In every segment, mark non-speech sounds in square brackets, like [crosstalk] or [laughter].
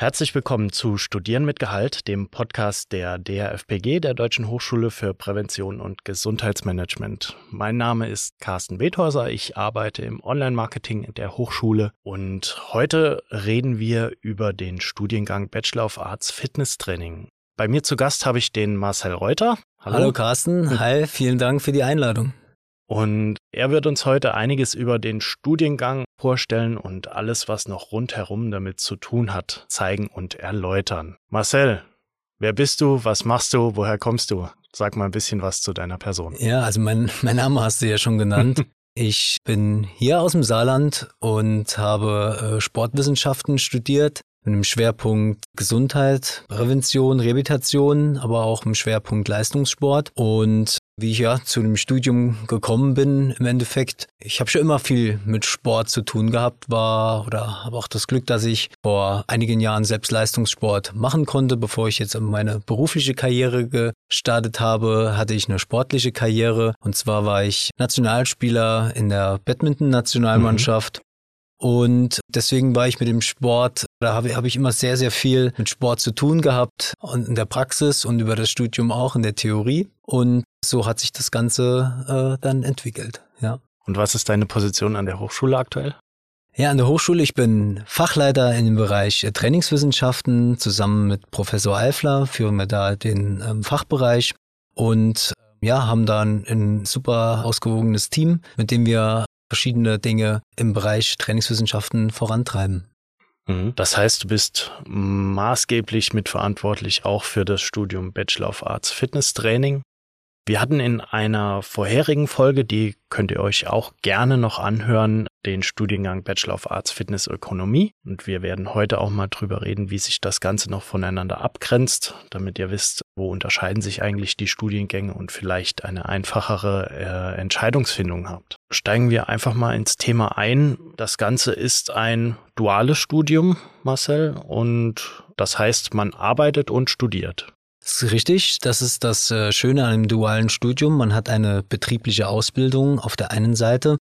Herzlich willkommen zu Studieren mit Gehalt, dem Podcast der DRFPG, der Deutschen Hochschule für Prävention und Gesundheitsmanagement. Mein Name ist Carsten Bethäuser, ich arbeite im Online-Marketing der Hochschule und heute reden wir über den Studiengang Bachelor of Arts Fitness Training. Bei mir zu Gast habe ich den Marcel Reuter. Hallo, Hallo Carsten, hi, vielen Dank für die Einladung. Und er wird uns heute einiges über den Studiengang vorstellen und alles, was noch rundherum damit zu tun hat, zeigen und erläutern. Marcel, wer bist du? Was machst du? Woher kommst du? Sag mal ein bisschen was zu deiner Person. Ja, also mein, [laughs] mein Name hast du ja schon genannt. [laughs] Ich bin hier aus dem Saarland und habe äh, Sportwissenschaften studiert mit einem Schwerpunkt Gesundheit, Prävention, Rehabilitation, aber auch im Schwerpunkt Leistungssport. Und wie ich ja zu dem Studium gekommen bin, im Endeffekt, ich habe schon immer viel mit Sport zu tun gehabt, war oder habe auch das Glück, dass ich vor einigen Jahren selbst Leistungssport machen konnte. Bevor ich jetzt meine berufliche Karriere gestartet habe, hatte ich eine sportliche Karriere. Und zwar war ich Nationalspieler in der Badminton-Nationalmannschaft. Und deswegen war ich mit dem Sport, da habe, habe ich immer sehr, sehr viel mit Sport zu tun gehabt und in der Praxis und über das Studium auch in der Theorie. Und so hat sich das Ganze äh, dann entwickelt, ja. Und was ist deine Position an der Hochschule aktuell? Ja, an der Hochschule, ich bin Fachleiter in dem Bereich äh, Trainingswissenschaften. Zusammen mit Professor Eifler führen wir da den ähm, Fachbereich und ja, haben da ein, ein super ausgewogenes Team, mit dem wir verschiedene Dinge im Bereich Trainingswissenschaften vorantreiben. Mhm. Das heißt, du bist maßgeblich mitverantwortlich auch für das Studium Bachelor of Arts Fitness Training wir hatten in einer vorherigen Folge, die könnt ihr euch auch gerne noch anhören, den Studiengang Bachelor of Arts Fitness Ökonomie. Und wir werden heute auch mal drüber reden, wie sich das Ganze noch voneinander abgrenzt, damit ihr wisst, wo unterscheiden sich eigentlich die Studiengänge und vielleicht eine einfachere äh, Entscheidungsfindung habt. Steigen wir einfach mal ins Thema ein. Das Ganze ist ein duales Studium, Marcel, und das heißt, man arbeitet und studiert. Das ist richtig. Das ist das äh, Schöne an einem dualen Studium. Man hat eine betriebliche Ausbildung auf der einen Seite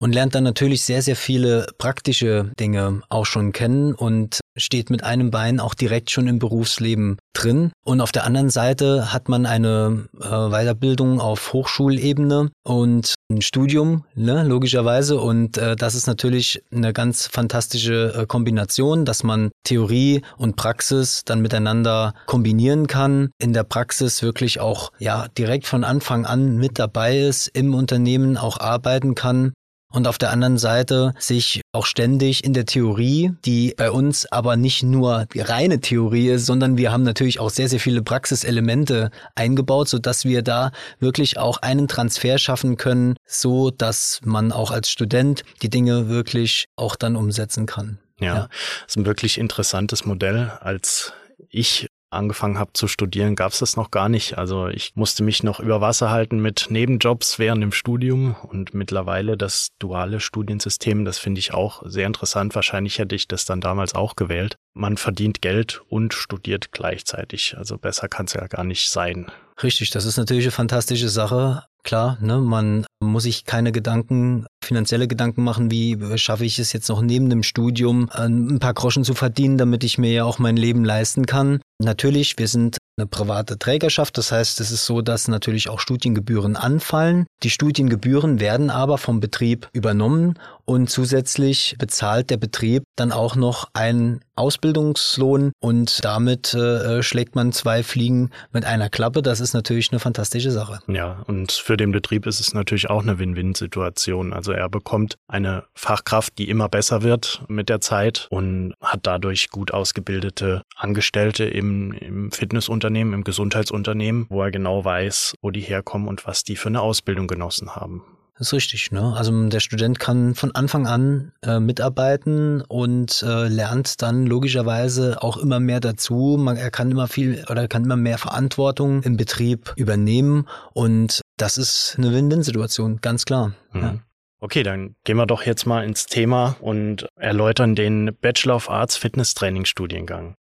und lernt dann natürlich sehr, sehr viele praktische Dinge auch schon kennen und steht mit einem Bein auch direkt schon im Berufsleben drin. Und auf der anderen Seite hat man eine äh, Weiterbildung auf Hochschulebene und ein Studium, ne, logischerweise. Und äh, das ist natürlich eine ganz fantastische äh, Kombination, dass man Theorie und Praxis dann miteinander kombinieren kann. In der Praxis wirklich auch ja direkt von Anfang an mit dabei ist, im Unternehmen auch arbeiten kann und auf der anderen Seite sich auch ständig in der Theorie, die bei uns aber nicht nur die reine Theorie ist, sondern wir haben natürlich auch sehr, sehr viele Praxiselemente eingebaut, so dass wir da wirklich auch einen Transfer schaffen können, so dass man auch als Student die Dinge wirklich auch dann umsetzen kann. Ja, ja. ist ein wirklich interessantes Modell. Als ich angefangen habe zu studieren, gab es das noch gar nicht. Also ich musste mich noch über Wasser halten mit Nebenjobs während dem Studium und mittlerweile das duale Studiensystem, das finde ich auch sehr interessant. Wahrscheinlich hätte ich das dann damals auch gewählt. Man verdient Geld und studiert gleichzeitig. Also besser kann es ja gar nicht sein. Richtig, das ist natürlich eine fantastische Sache. Klar, ne, man muss sich keine Gedanken, finanzielle Gedanken machen, wie schaffe ich es jetzt noch neben dem Studium ein paar Groschen zu verdienen, damit ich mir ja auch mein Leben leisten kann. Natürlich, wir sind eine private Trägerschaft. Das heißt, es ist so, dass natürlich auch Studiengebühren anfallen. Die Studiengebühren werden aber vom Betrieb übernommen und zusätzlich bezahlt der Betrieb dann auch noch einen Ausbildungslohn und damit äh, schlägt man zwei Fliegen mit einer Klappe. Das ist natürlich eine fantastische Sache. Ja, und für den Betrieb ist es natürlich auch eine Win-Win-Situation. Also er bekommt eine Fachkraft, die immer besser wird mit der Zeit und hat dadurch gut ausgebildete Angestellte im, im Fitnessunternehmen, im Gesundheitsunternehmen, wo er genau weiß, wo die herkommen und was die für eine Ausbildung genossen haben. Das ist richtig, ne? Also der Student kann von Anfang an äh, mitarbeiten und äh, lernt dann logischerweise auch immer mehr dazu. Man, er kann immer viel oder kann immer mehr Verantwortung im Betrieb übernehmen und das ist eine Win-Win-Situation, ganz klar. Mhm. Ja. Okay, dann gehen wir doch jetzt mal ins Thema und erläutern den Bachelor of Arts Fitness Training Studiengang.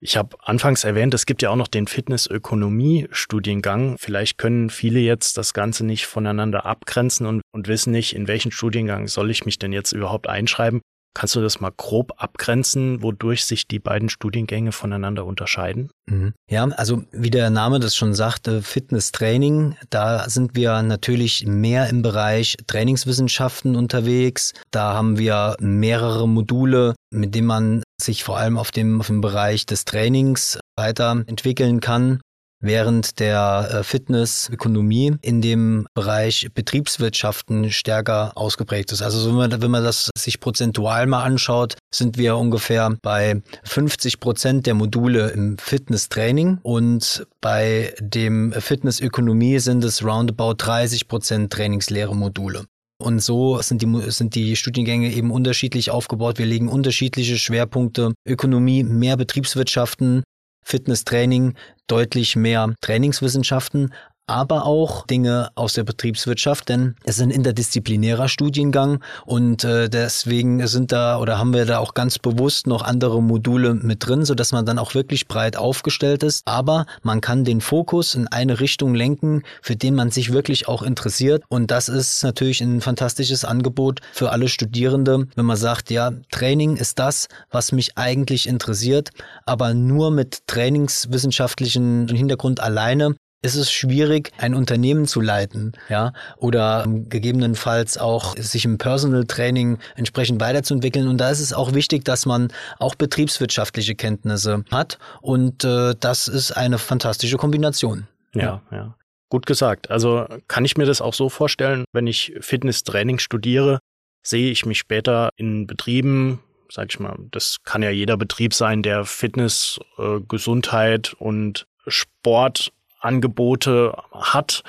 Ich habe anfangs erwähnt, es gibt ja auch noch den Fitnessökonomie-Studiengang. Vielleicht können viele jetzt das Ganze nicht voneinander abgrenzen und, und wissen nicht, in welchen Studiengang soll ich mich denn jetzt überhaupt einschreiben. Kannst du das mal grob abgrenzen, wodurch sich die beiden Studiengänge voneinander unterscheiden? Mhm. Ja, also wie der Name das schon sagte, Fitness Training, da sind wir natürlich mehr im Bereich Trainingswissenschaften unterwegs. Da haben wir mehrere Module, mit denen man sich vor allem auf dem, auf dem Bereich des Trainings weiterentwickeln kann während der äh, Fitnessökonomie in dem Bereich Betriebswirtschaften stärker ausgeprägt ist. Also wenn man, wenn man das sich prozentual mal anschaut, sind wir ungefähr bei 50 Prozent der Module im Fitnesstraining und bei dem Fitnessökonomie sind es roundabout 30 Prozent trainingsleere Module. Und so sind die, sind die Studiengänge eben unterschiedlich aufgebaut. Wir legen unterschiedliche Schwerpunkte. Ökonomie, mehr Betriebswirtschaften, Fitnesstraining deutlich mehr Trainingswissenschaften, aber auch Dinge aus der Betriebswirtschaft, denn es ist ein interdisziplinärer Studiengang und äh, deswegen sind da oder haben wir da auch ganz bewusst noch andere Module mit drin, so dass man dann auch wirklich breit aufgestellt ist. Aber man kann den Fokus in eine Richtung lenken, für den man sich wirklich auch interessiert und das ist natürlich ein fantastisches Angebot für alle Studierende, wenn man sagt, ja, Training ist das, was mich eigentlich interessiert, aber nur mit trainingswissenschaftlichen Hintergrund alleine ist es schwierig, ein Unternehmen zu leiten, ja, oder gegebenenfalls auch sich im Personal Training entsprechend weiterzuentwickeln. Und da ist es auch wichtig, dass man auch betriebswirtschaftliche Kenntnisse hat. Und äh, das ist eine fantastische Kombination. Ja, ja. ja. Gut gesagt. Also kann ich mir das auch so vorstellen, wenn ich Fitnesstraining studiere, sehe ich mich später in Betrieben, sag ich mal, das kann ja jeder Betrieb sein, der Fitness, äh, Gesundheit und Sport Angebote hat,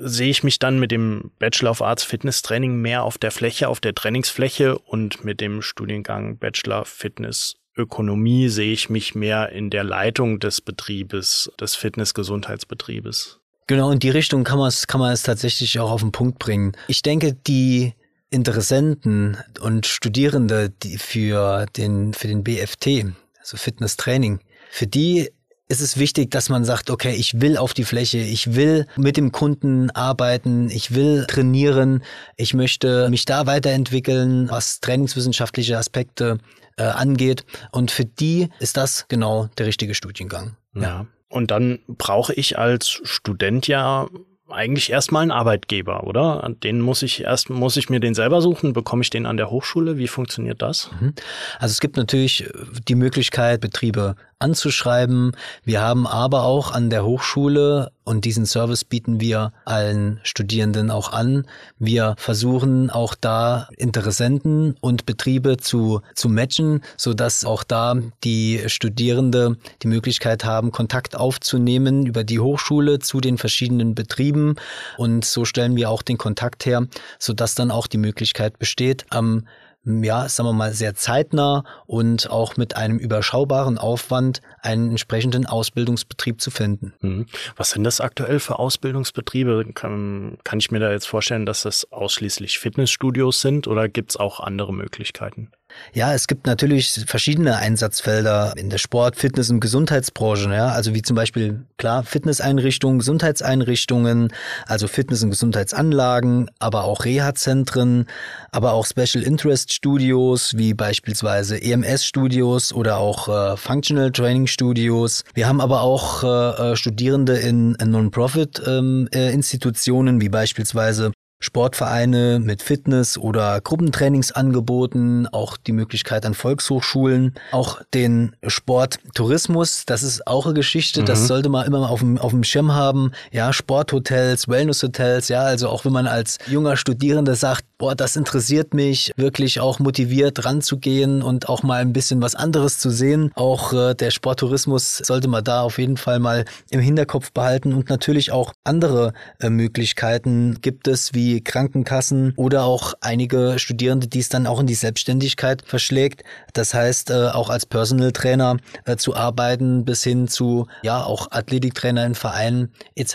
sehe ich mich dann mit dem Bachelor of Arts Fitness Training mehr auf der Fläche, auf der Trainingsfläche und mit dem Studiengang Bachelor Fitness Ökonomie sehe ich mich mehr in der Leitung des Betriebes, des Fitness-Gesundheitsbetriebes. Genau, in die Richtung kann man es, kann man es tatsächlich auch auf den Punkt bringen. Ich denke, die Interessenten und Studierende, die für den, für den BFT, also Fitness Training, für die ist es wichtig, dass man sagt, okay, ich will auf die Fläche, ich will mit dem Kunden arbeiten, ich will trainieren, ich möchte mich da weiterentwickeln, was trainingswissenschaftliche Aspekte äh, angeht. Und für die ist das genau der richtige Studiengang. Ja. ja. Und dann brauche ich als Student ja eigentlich erstmal einen Arbeitgeber, oder? Den muss ich erst, muss ich mir den selber suchen? Bekomme ich den an der Hochschule? Wie funktioniert das? Mhm. Also es gibt natürlich die Möglichkeit, Betriebe anzuschreiben. Wir haben aber auch an der Hochschule und diesen Service bieten wir allen Studierenden auch an. Wir versuchen auch da Interessenten und Betriebe zu, zu matchen, so dass auch da die Studierende die Möglichkeit haben, Kontakt aufzunehmen über die Hochschule zu den verschiedenen Betrieben. Und so stellen wir auch den Kontakt her, so dass dann auch die Möglichkeit besteht, am ja, sagen wir mal, sehr zeitnah und auch mit einem überschaubaren Aufwand einen entsprechenden Ausbildungsbetrieb zu finden. Mhm. Was sind das aktuell für Ausbildungsbetriebe? Kann, kann ich mir da jetzt vorstellen, dass das ausschließlich Fitnessstudios sind oder gibt es auch andere Möglichkeiten? Ja, es gibt natürlich verschiedene Einsatzfelder in der Sport-, Fitness- und Gesundheitsbranche. Ja, also wie zum Beispiel klar Fitnesseinrichtungen, Gesundheitseinrichtungen, also Fitness- und Gesundheitsanlagen, aber auch Reha-Zentren, aber auch Special Interest Studios wie beispielsweise EMS-Studios oder auch äh, Functional Training Studios. Wir haben aber auch äh, äh Studierende in, in Non-Profit-Institutionen ähm, äh, wie beispielsweise Sportvereine mit Fitness- oder Gruppentrainingsangeboten, auch die Möglichkeit an Volkshochschulen, auch den Sporttourismus, das ist auch eine Geschichte, mhm. das sollte man immer auf dem, auf dem Schirm haben. Ja, Sporthotels, Wellnesshotels, ja, also auch wenn man als junger Studierender sagt, boah, das interessiert mich, wirklich auch motiviert ranzugehen und auch mal ein bisschen was anderes zu sehen. Auch äh, der Sporttourismus sollte man da auf jeden Fall mal im Hinterkopf behalten und natürlich auch andere äh, Möglichkeiten gibt es, wie Krankenkassen oder auch einige Studierende, die es dann auch in die Selbstständigkeit verschlägt. Das heißt, äh, auch als Personal Trainer äh, zu arbeiten bis hin zu, ja, auch Athletiktrainer in Vereinen etc.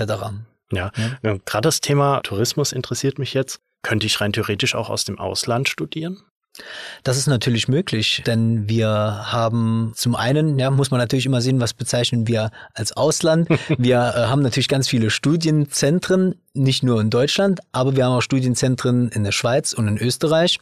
Ja, ja. gerade das Thema Tourismus interessiert mich jetzt. Könnte ich rein theoretisch auch aus dem Ausland studieren? Das ist natürlich möglich, denn wir haben zum einen, ja, muss man natürlich immer sehen, was bezeichnen wir als Ausland. [laughs] Wir äh, haben natürlich ganz viele Studienzentren, nicht nur in Deutschland, aber wir haben auch Studienzentren in der Schweiz und in Österreich.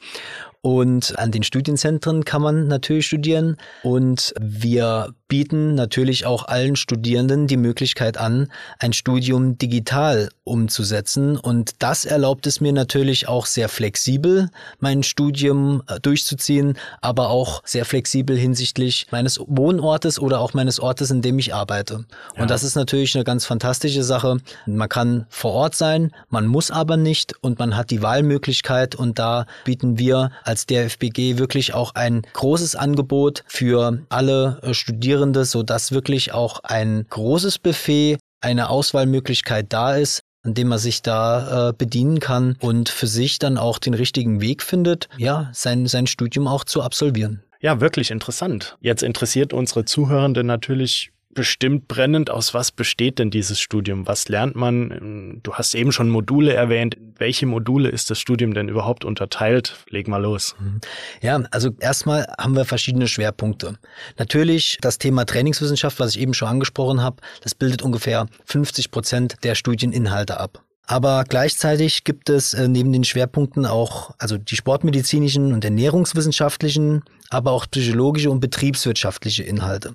Und an den Studienzentren kann man natürlich studieren. Und wir bieten natürlich auch allen Studierenden die Möglichkeit an, ein Studium digital umzusetzen. Und das erlaubt es mir natürlich auch sehr flexibel, mein Studium äh, durchzuziehen, aber auch sehr flexibel hinsichtlich meines Wohnortes oder auch meines Ortes, in dem ich arbeite. Ja. Und das ist natürlich eine ganz fantastische Sache. Man kann vor Ort sein, man muss aber nicht und man hat die Wahlmöglichkeit und da bieten wir als DFBG wirklich auch ein großes Angebot für alle äh, Studierenden Studierende, sodass wirklich auch ein großes Buffet, eine Auswahlmöglichkeit da ist, an dem man sich da äh, bedienen kann und für sich dann auch den richtigen Weg findet, ja, sein, sein Studium auch zu absolvieren. Ja, wirklich interessant. Jetzt interessiert unsere Zuhörenden natürlich, bestimmt brennend, aus was besteht denn dieses Studium? Was lernt man? Du hast eben schon Module erwähnt. Welche Module ist das Studium denn überhaupt unterteilt? Leg mal los. Mhm. Ja, also erstmal haben wir verschiedene Schwerpunkte. Natürlich das Thema Trainingswissenschaft, was ich eben schon angesprochen habe, das bildet ungefähr 50 Prozent der Studieninhalte ab. Aber gleichzeitig gibt es äh, neben den Schwerpunkten auch, also die sportmedizinischen und ernährungswissenschaftlichen, aber auch psychologische und betriebswirtschaftliche Inhalte.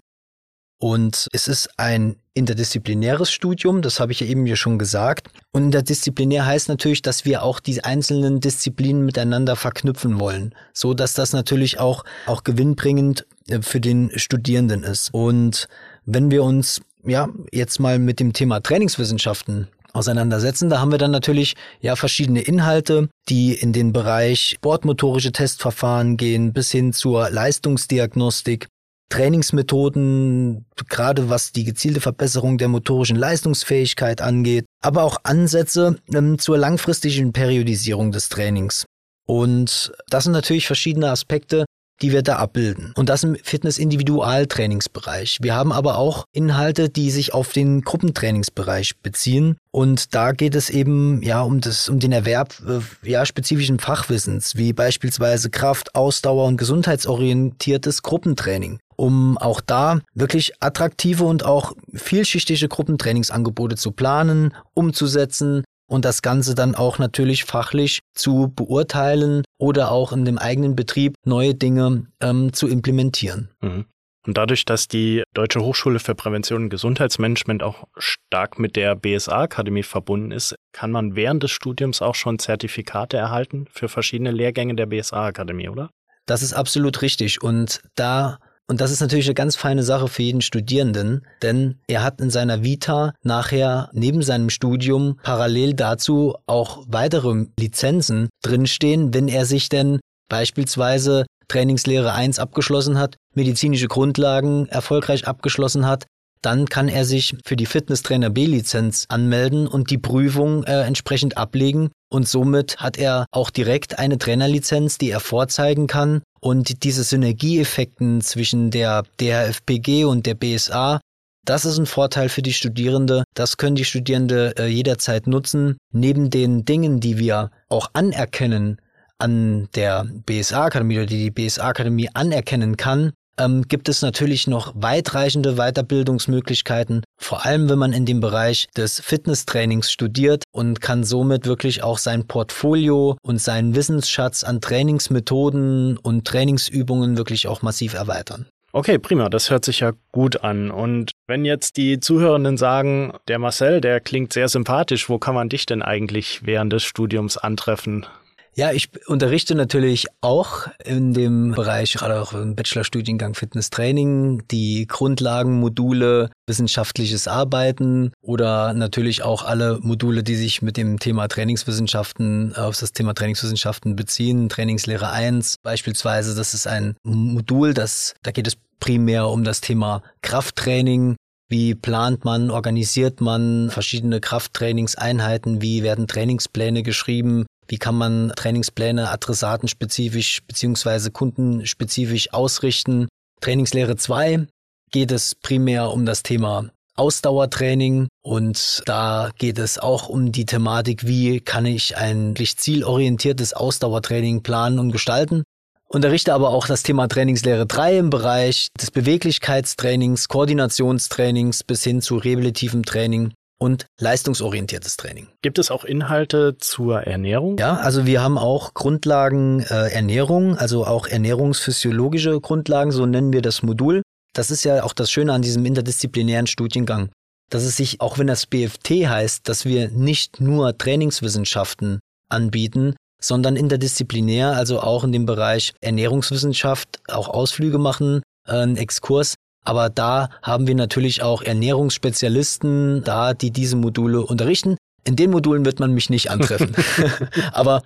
Und es ist ein interdisziplinäres Studium, das habe ich ja eben ja schon gesagt. Und interdisziplinär heißt natürlich, dass wir auch die einzelnen Disziplinen miteinander verknüpfen wollen, so dass das natürlich auch, auch gewinnbringend äh, für den Studierenden ist. Und wenn wir uns ja jetzt mal mit dem Thema Trainingswissenschaften auseinandersetzen. Da haben wir dann natürlich ja verschiedene Inhalte, die in den Bereich sportmotorische Testverfahren gehen, bis hin zur Leistungsdiagnostik, Trainingsmethoden, gerade was die gezielte Verbesserung der motorischen Leistungsfähigkeit angeht, aber auch Ansätze ähm, zur langfristigen Periodisierung des Trainings. Und das sind natürlich verschiedene Aspekte, die wir da abbilden. Und das im Fitness-Individualtrainingsbereich. Wir haben aber auch Inhalte, die sich auf den Gruppentrainingsbereich beziehen. Und da geht es eben ja um das, um den Erwerb äh, ja spezifischen Fachwissens, wie beispielsweise Kraft, Ausdauer und gesundheitsorientiertes Gruppentraining um auch da wirklich attraktive und auch vielschichtige Gruppentrainingsangebote zu planen, umzusetzen und das Ganze dann auch natürlich fachlich zu beurteilen oder auch in dem eigenen Betrieb neue Dinge ähm, zu implementieren. Mhm. Und dadurch, dass die Deutsche Hochschule für Prävention und Gesundheitsmanagement auch stark mit der BSA-Akademie verbunden ist, kann man während des Studiums auch schon Zertifikate erhalten für verschiedene Lehrgänge der BSA-Akademie, oder? Das ist absolut richtig. Und da und das ist natürlich eine ganz feine Sache für jeden Studierenden, denn er hat in seiner Vita nachher neben seinem Studium parallel dazu auch weitere Lizenzen drinstehen, wenn er sich denn beispielsweise Trainingslehre 1 abgeschlossen hat, medizinische Grundlagen erfolgreich abgeschlossen hat, dann kann er sich für die Fitnesstrainer B-Lizenz anmelden und die Prüfung äh, entsprechend ablegen. Und somit hat er auch direkt eine Trainerlizenz, die er vorzeigen kann. Und diese Synergieeffekten zwischen der DRFPG und der BSA, das ist ein Vorteil für die Studierende. Das können die Studierende äh, jederzeit nutzen. Neben den Dingen, die wir auch anerkennen an der BSA-Akademie oder die die BSA-Akademie anerkennen kann, ähm, gibt es natürlich noch weitreichende Weiterbildungsmöglichkeiten, vor allem wenn man in dem Bereich des Fitnesstrainings studiert und kann somit wirklich auch sein Portfolio und seinen Wissensschatz an Trainingsmethoden und Trainingsübungen wirklich auch massiv erweitern. Okay, prima, das hört sich ja gut an. Und wenn jetzt die Zuhörenden sagen, der Marcel, der klingt sehr sympathisch, wo kann man dich denn eigentlich während des Studiums antreffen? Ja, ich unterrichte natürlich auch in dem Bereich, gerade auch im Bachelorstudiengang Fitness Training, die Grundlagenmodule, wissenschaftliches Arbeiten oder natürlich auch alle Module, die sich mit dem Thema Trainingswissenschaften, auf das Thema Trainingswissenschaften beziehen. Trainingslehre 1 beispielsweise, das ist ein Modul, das, da geht es primär um das Thema Krafttraining, wie plant man, organisiert man verschiedene Krafttrainingseinheiten? Wie werden Trainingspläne geschrieben? Wie kann man Trainingspläne adressatenspezifisch beziehungsweise kundenspezifisch ausrichten? Trainingslehre 2 geht es primär um das Thema Ausdauertraining und da geht es auch um die Thematik, wie kann ich ein zielorientiertes Ausdauertraining planen und gestalten. Unterrichte aber auch das Thema Trainingslehre 3 im Bereich des Beweglichkeitstrainings, Koordinationstrainings bis hin zu rehabilitivem Training und leistungsorientiertes Training. Gibt es auch Inhalte zur Ernährung? Ja, also wir haben auch Grundlagen äh, Ernährung, also auch ernährungsphysiologische Grundlagen, so nennen wir das Modul. Das ist ja auch das Schöne an diesem interdisziplinären Studiengang, dass es sich, auch wenn das BFT heißt, dass wir nicht nur Trainingswissenschaften anbieten, sondern interdisziplinär, also auch in dem Bereich Ernährungswissenschaft, auch Ausflüge machen, äh, einen Exkurs aber da haben wir natürlich auch Ernährungsspezialisten da, die diese Module unterrichten. In den Modulen wird man mich nicht antreffen. [laughs] [laughs] Aber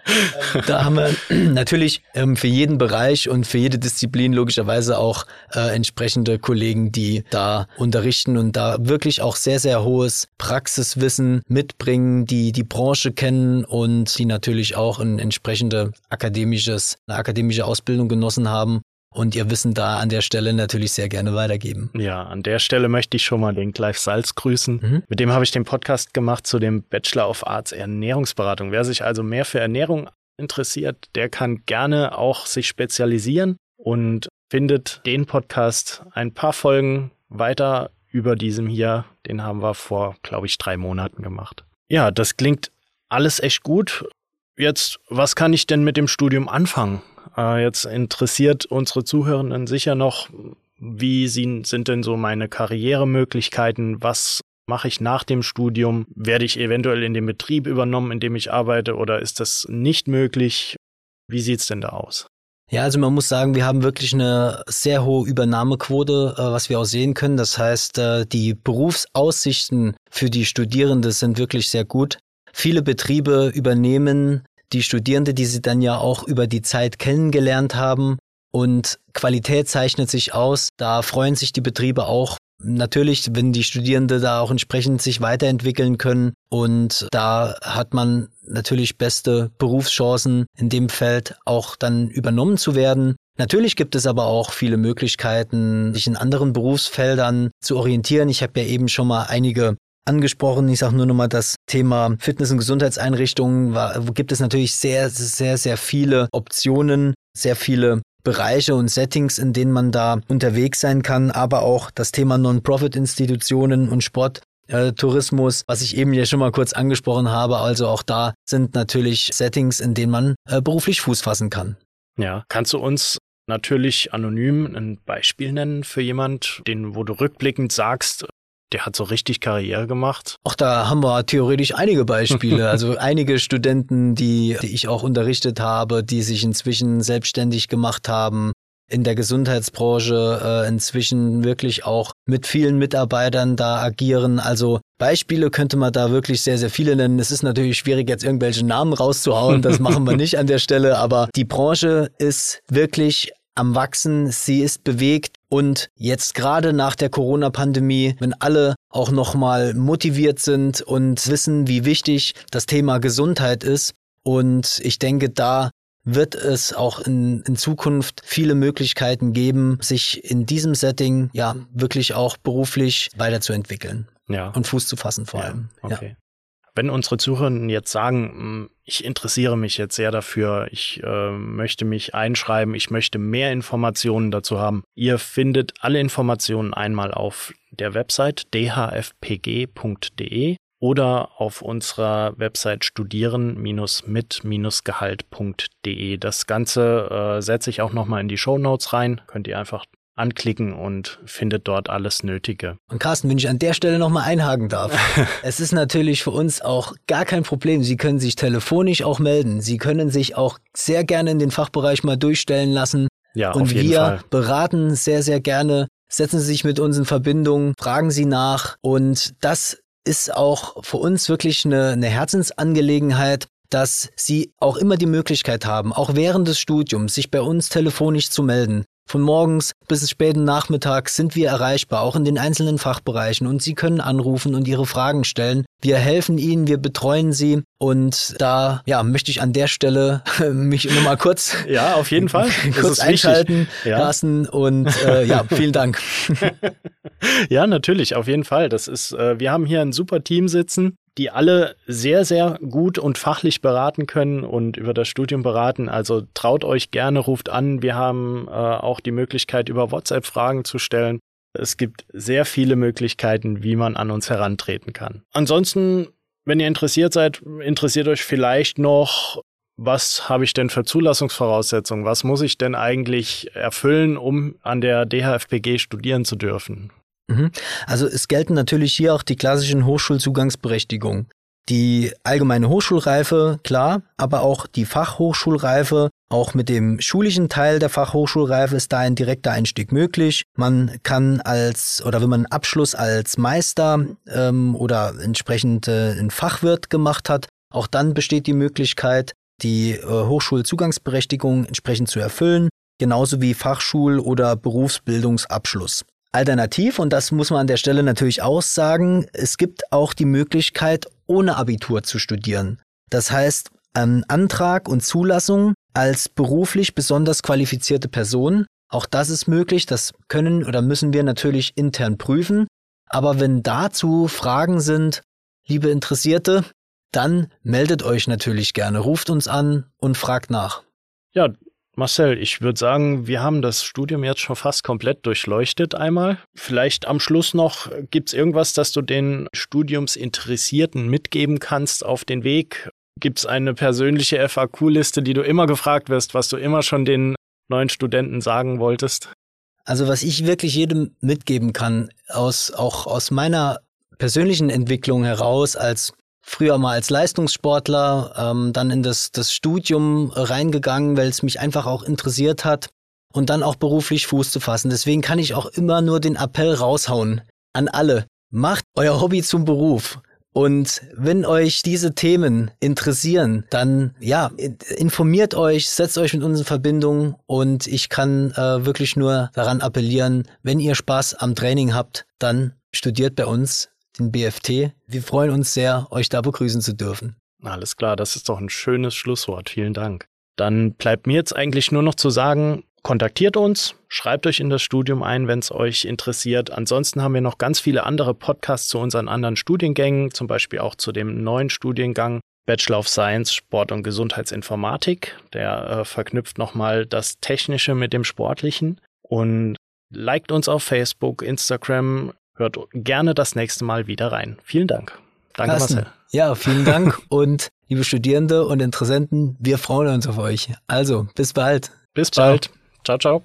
da haben wir [clears throat] natürlich ähm, für jeden Bereich und für jede Disziplin logischerweise auch äh, entsprechende Kollegen, die da unterrichten und da wirklich auch sehr, sehr hohes Praxiswissen mitbringen, die die Branche kennen und die natürlich auch ein entsprechende akademisches, eine akademische Ausbildung genossen haben und ihr Wissen da an der Stelle natürlich sehr gerne weitergeben. Ja, an der Stelle möchte ich schon mal den Clive Salz grüßen. Mhm. Mit dem habe ich den Podcast gemacht zu dem Bachelor of Arts Ernährungsberatung. Wer sich also mehr für Ernährung interessiert, der kann gerne auch sich spezialisieren und findet den Podcast ein paar Folgen weiter über diesem hier. Den haben wir vor, glaube ich, drei Monaten gemacht. Ja, das klingt alles echt gut. Jetzt, was kann ich denn mit dem Studium anfangen? Äh, jetzt interessiert unsere Zuhörenden sicher noch, wie sind denn so meine Karrieremöglichkeiten? Was mache ich nach dem Studium? Werde ich eventuell in den Betrieb übernommen, in dem ich arbeite, oder ist das nicht möglich? Wie sieht's denn da aus? Ja, also man muss sagen, wir haben wirklich eine sehr hohe Übernahmequote, äh, was wir auch sehen können. Das heißt, äh, die Berufsaussichten für die Studierenden sind wirklich sehr gut. Viele Betriebe übernehmen die Studierende, die sie dann ja auch über die Zeit kennengelernt haben. Und Qualität zeichnet sich aus. Da freuen sich die Betriebe auch. Natürlich, wenn die Studierende da auch entsprechend sich weiterentwickeln können. Und da hat man natürlich beste Berufschancen in dem Feld auch dann übernommen zu werden. Natürlich gibt es aber auch viele Möglichkeiten, sich in anderen Berufsfeldern zu orientieren. Ich habe ja eben schon mal einige angesprochen. Ich sage nur nochmal das Thema Fitness- und Gesundheitseinrichtungen. War, gibt es natürlich sehr, sehr, sehr viele Optionen, sehr viele Bereiche und Settings, in denen man da unterwegs sein kann, aber auch das Thema Non-Profit-Institutionen und Sport. Äh, Tourismus, was ich eben ja schon mal kurz angesprochen habe, also auch da sind natürlich Settings, in denen man äh, beruflich Fuß fassen kann. Ja, kannst du uns natürlich anonym ein Beispiel nennen für jemand, den, wo du rückblickend sagst, der hat so richtig Karriere gemacht. Ach, da haben wir theoretisch einige Beispiele. [laughs] also einige Studenten, die, die ich auch unterrichtet habe, die sich inzwischen selbstständig gemacht haben, in der Gesundheitsbranche äh, inzwischen wirklich auch mit vielen Mitarbeitern da agieren. Also Beispiele könnte man da wirklich sehr, sehr viele nennen. Es ist natürlich schwierig, jetzt irgendwelche Namen rauszuhauen. Das machen wir [laughs] nicht an der Stelle. Aber die Branche ist wirklich am Wachsen, sie ist bewegt und jetzt gerade nach der Corona-Pandemie, wenn alle auch nochmal motiviert sind und wissen, wie wichtig das Thema Gesundheit ist und ich denke, da wird es auch in, in Zukunft viele Möglichkeiten geben, sich in diesem Setting ja wirklich auch beruflich weiterzuentwickeln. Ja. Und Fuß zu fassen vor allem. Ja, okay. Wenn unsere Zuhörenden jetzt sagen, hm, ich interessiere mich jetzt sehr dafür, ich äh, möchte mich einschreiben, ich möchte mehr Informationen dazu haben, ihr findet alle Informationen einmal auf der Website dhfpg.de oder auf unserer Website studieren-mit-gehalt.de. Das Ganze äh, setze ich auch nochmal in die Show Notes rein. Könnt ihr einfach anklicken und findet dort alles Nötige. Und Carsten, wenn ich an der Stelle nochmal einhaken darf. [laughs] es ist natürlich für uns auch gar kein Problem. Sie können sich telefonisch auch melden. Sie können sich auch sehr gerne in den Fachbereich mal durchstellen lassen. Ja, und auf jeden wir Fall. beraten sehr, sehr gerne. Setzen Sie sich mit uns in Verbindung, fragen Sie nach. Und das ist auch für uns wirklich eine, eine Herzensangelegenheit, dass Sie auch immer die Möglichkeit haben, auch während des Studiums sich bei uns telefonisch zu melden. Von morgens bis späten Nachmittag sind wir erreichbar, auch in den einzelnen Fachbereichen und Sie können anrufen und Ihre Fragen stellen. Wir helfen Ihnen, wir betreuen Sie und da ja, möchte ich an der Stelle [laughs] mich nochmal kurz [laughs] ja auf jeden Fall [laughs] kurz einschalten ja. lassen und äh, ja vielen Dank. ja natürlich auf jeden Fall. Das ist äh, wir haben hier ein super Team sitzen die alle sehr, sehr gut und fachlich beraten können und über das Studium beraten. Also traut euch gerne, ruft an. Wir haben äh, auch die Möglichkeit, über WhatsApp Fragen zu stellen. Es gibt sehr viele Möglichkeiten, wie man an uns herantreten kann. Ansonsten, wenn ihr interessiert seid, interessiert euch vielleicht noch, was habe ich denn für Zulassungsvoraussetzungen? Was muss ich denn eigentlich erfüllen, um an der DHFPG studieren zu dürfen? Mhm. Also es gelten natürlich hier auch die klassischen Hochschulzugangsberechtigungen. Die allgemeine Hochschulreife, klar, aber auch die Fachhochschulreife, auch mit dem schulischen Teil der Fachhochschulreife ist da ein direkter Einstieg möglich. Man kann als, oder wenn man einen Abschluss als Meister ähm, oder entsprechend äh, einen Fachwirt gemacht hat, auch dann besteht die Möglichkeit, die äh, Hochschulzugangsberechtigung entsprechend zu erfüllen, genauso wie Fachschul- oder Berufsbildungsabschluss. Alternativ, und das muss man an der Stelle natürlich auch sagen, es gibt auch die Möglichkeit, ohne Abitur zu studieren. Das heißt, ein Antrag und Zulassung als beruflich besonders qualifizierte Person. Auch das ist möglich, das können oder müssen wir natürlich intern prüfen. Aber wenn dazu Fragen sind, liebe Interessierte, dann meldet euch natürlich gerne, ruft uns an und fragt nach. Ja, Marcel, ich würde sagen, wir haben das Studium jetzt schon fast komplett durchleuchtet einmal. Vielleicht am Schluss noch, gibt es irgendwas, das du den Studiumsinteressierten mitgeben kannst auf den Weg? Gibt es eine persönliche FAQ-Liste, die du immer gefragt wirst, was du immer schon den neuen Studenten sagen wolltest? Also was ich wirklich jedem mitgeben kann, aus, auch aus meiner persönlichen Entwicklung heraus als früher mal als Leistungssportler, ähm, dann in das, das Studium reingegangen, weil es mich einfach auch interessiert hat und dann auch beruflich Fuß zu fassen. Deswegen kann ich auch immer nur den Appell raushauen an alle. Macht euer Hobby zum Beruf. Und wenn euch diese Themen interessieren, dann ja, informiert euch, setzt euch mit uns in Verbindung und ich kann äh, wirklich nur daran appellieren, wenn ihr Spaß am Training habt, dann studiert bei uns den BFT. Wir freuen uns sehr, euch da begrüßen zu dürfen. Alles klar, das ist doch ein schönes Schlusswort. Vielen Dank. Dann bleibt mir jetzt eigentlich nur noch zu sagen, kontaktiert uns, schreibt euch in das Studium ein, wenn es euch interessiert. Ansonsten haben wir noch ganz viele andere Podcasts zu unseren anderen Studiengängen, zum Beispiel auch zu dem neuen Studiengang Bachelor of Science Sport und Gesundheitsinformatik. Der äh, verknüpft nochmal das Technische mit dem Sportlichen. Und liked uns auf Facebook, Instagram, hört gerne das nächste Mal wieder rein. Vielen Dank. Danke, Carsten. Marcel. Ja, vielen [laughs] Dank und liebe Studierende und Interessenten, wir freuen uns auf euch. Also, bis bald. Bis ciao. bald. Ciao, ciao.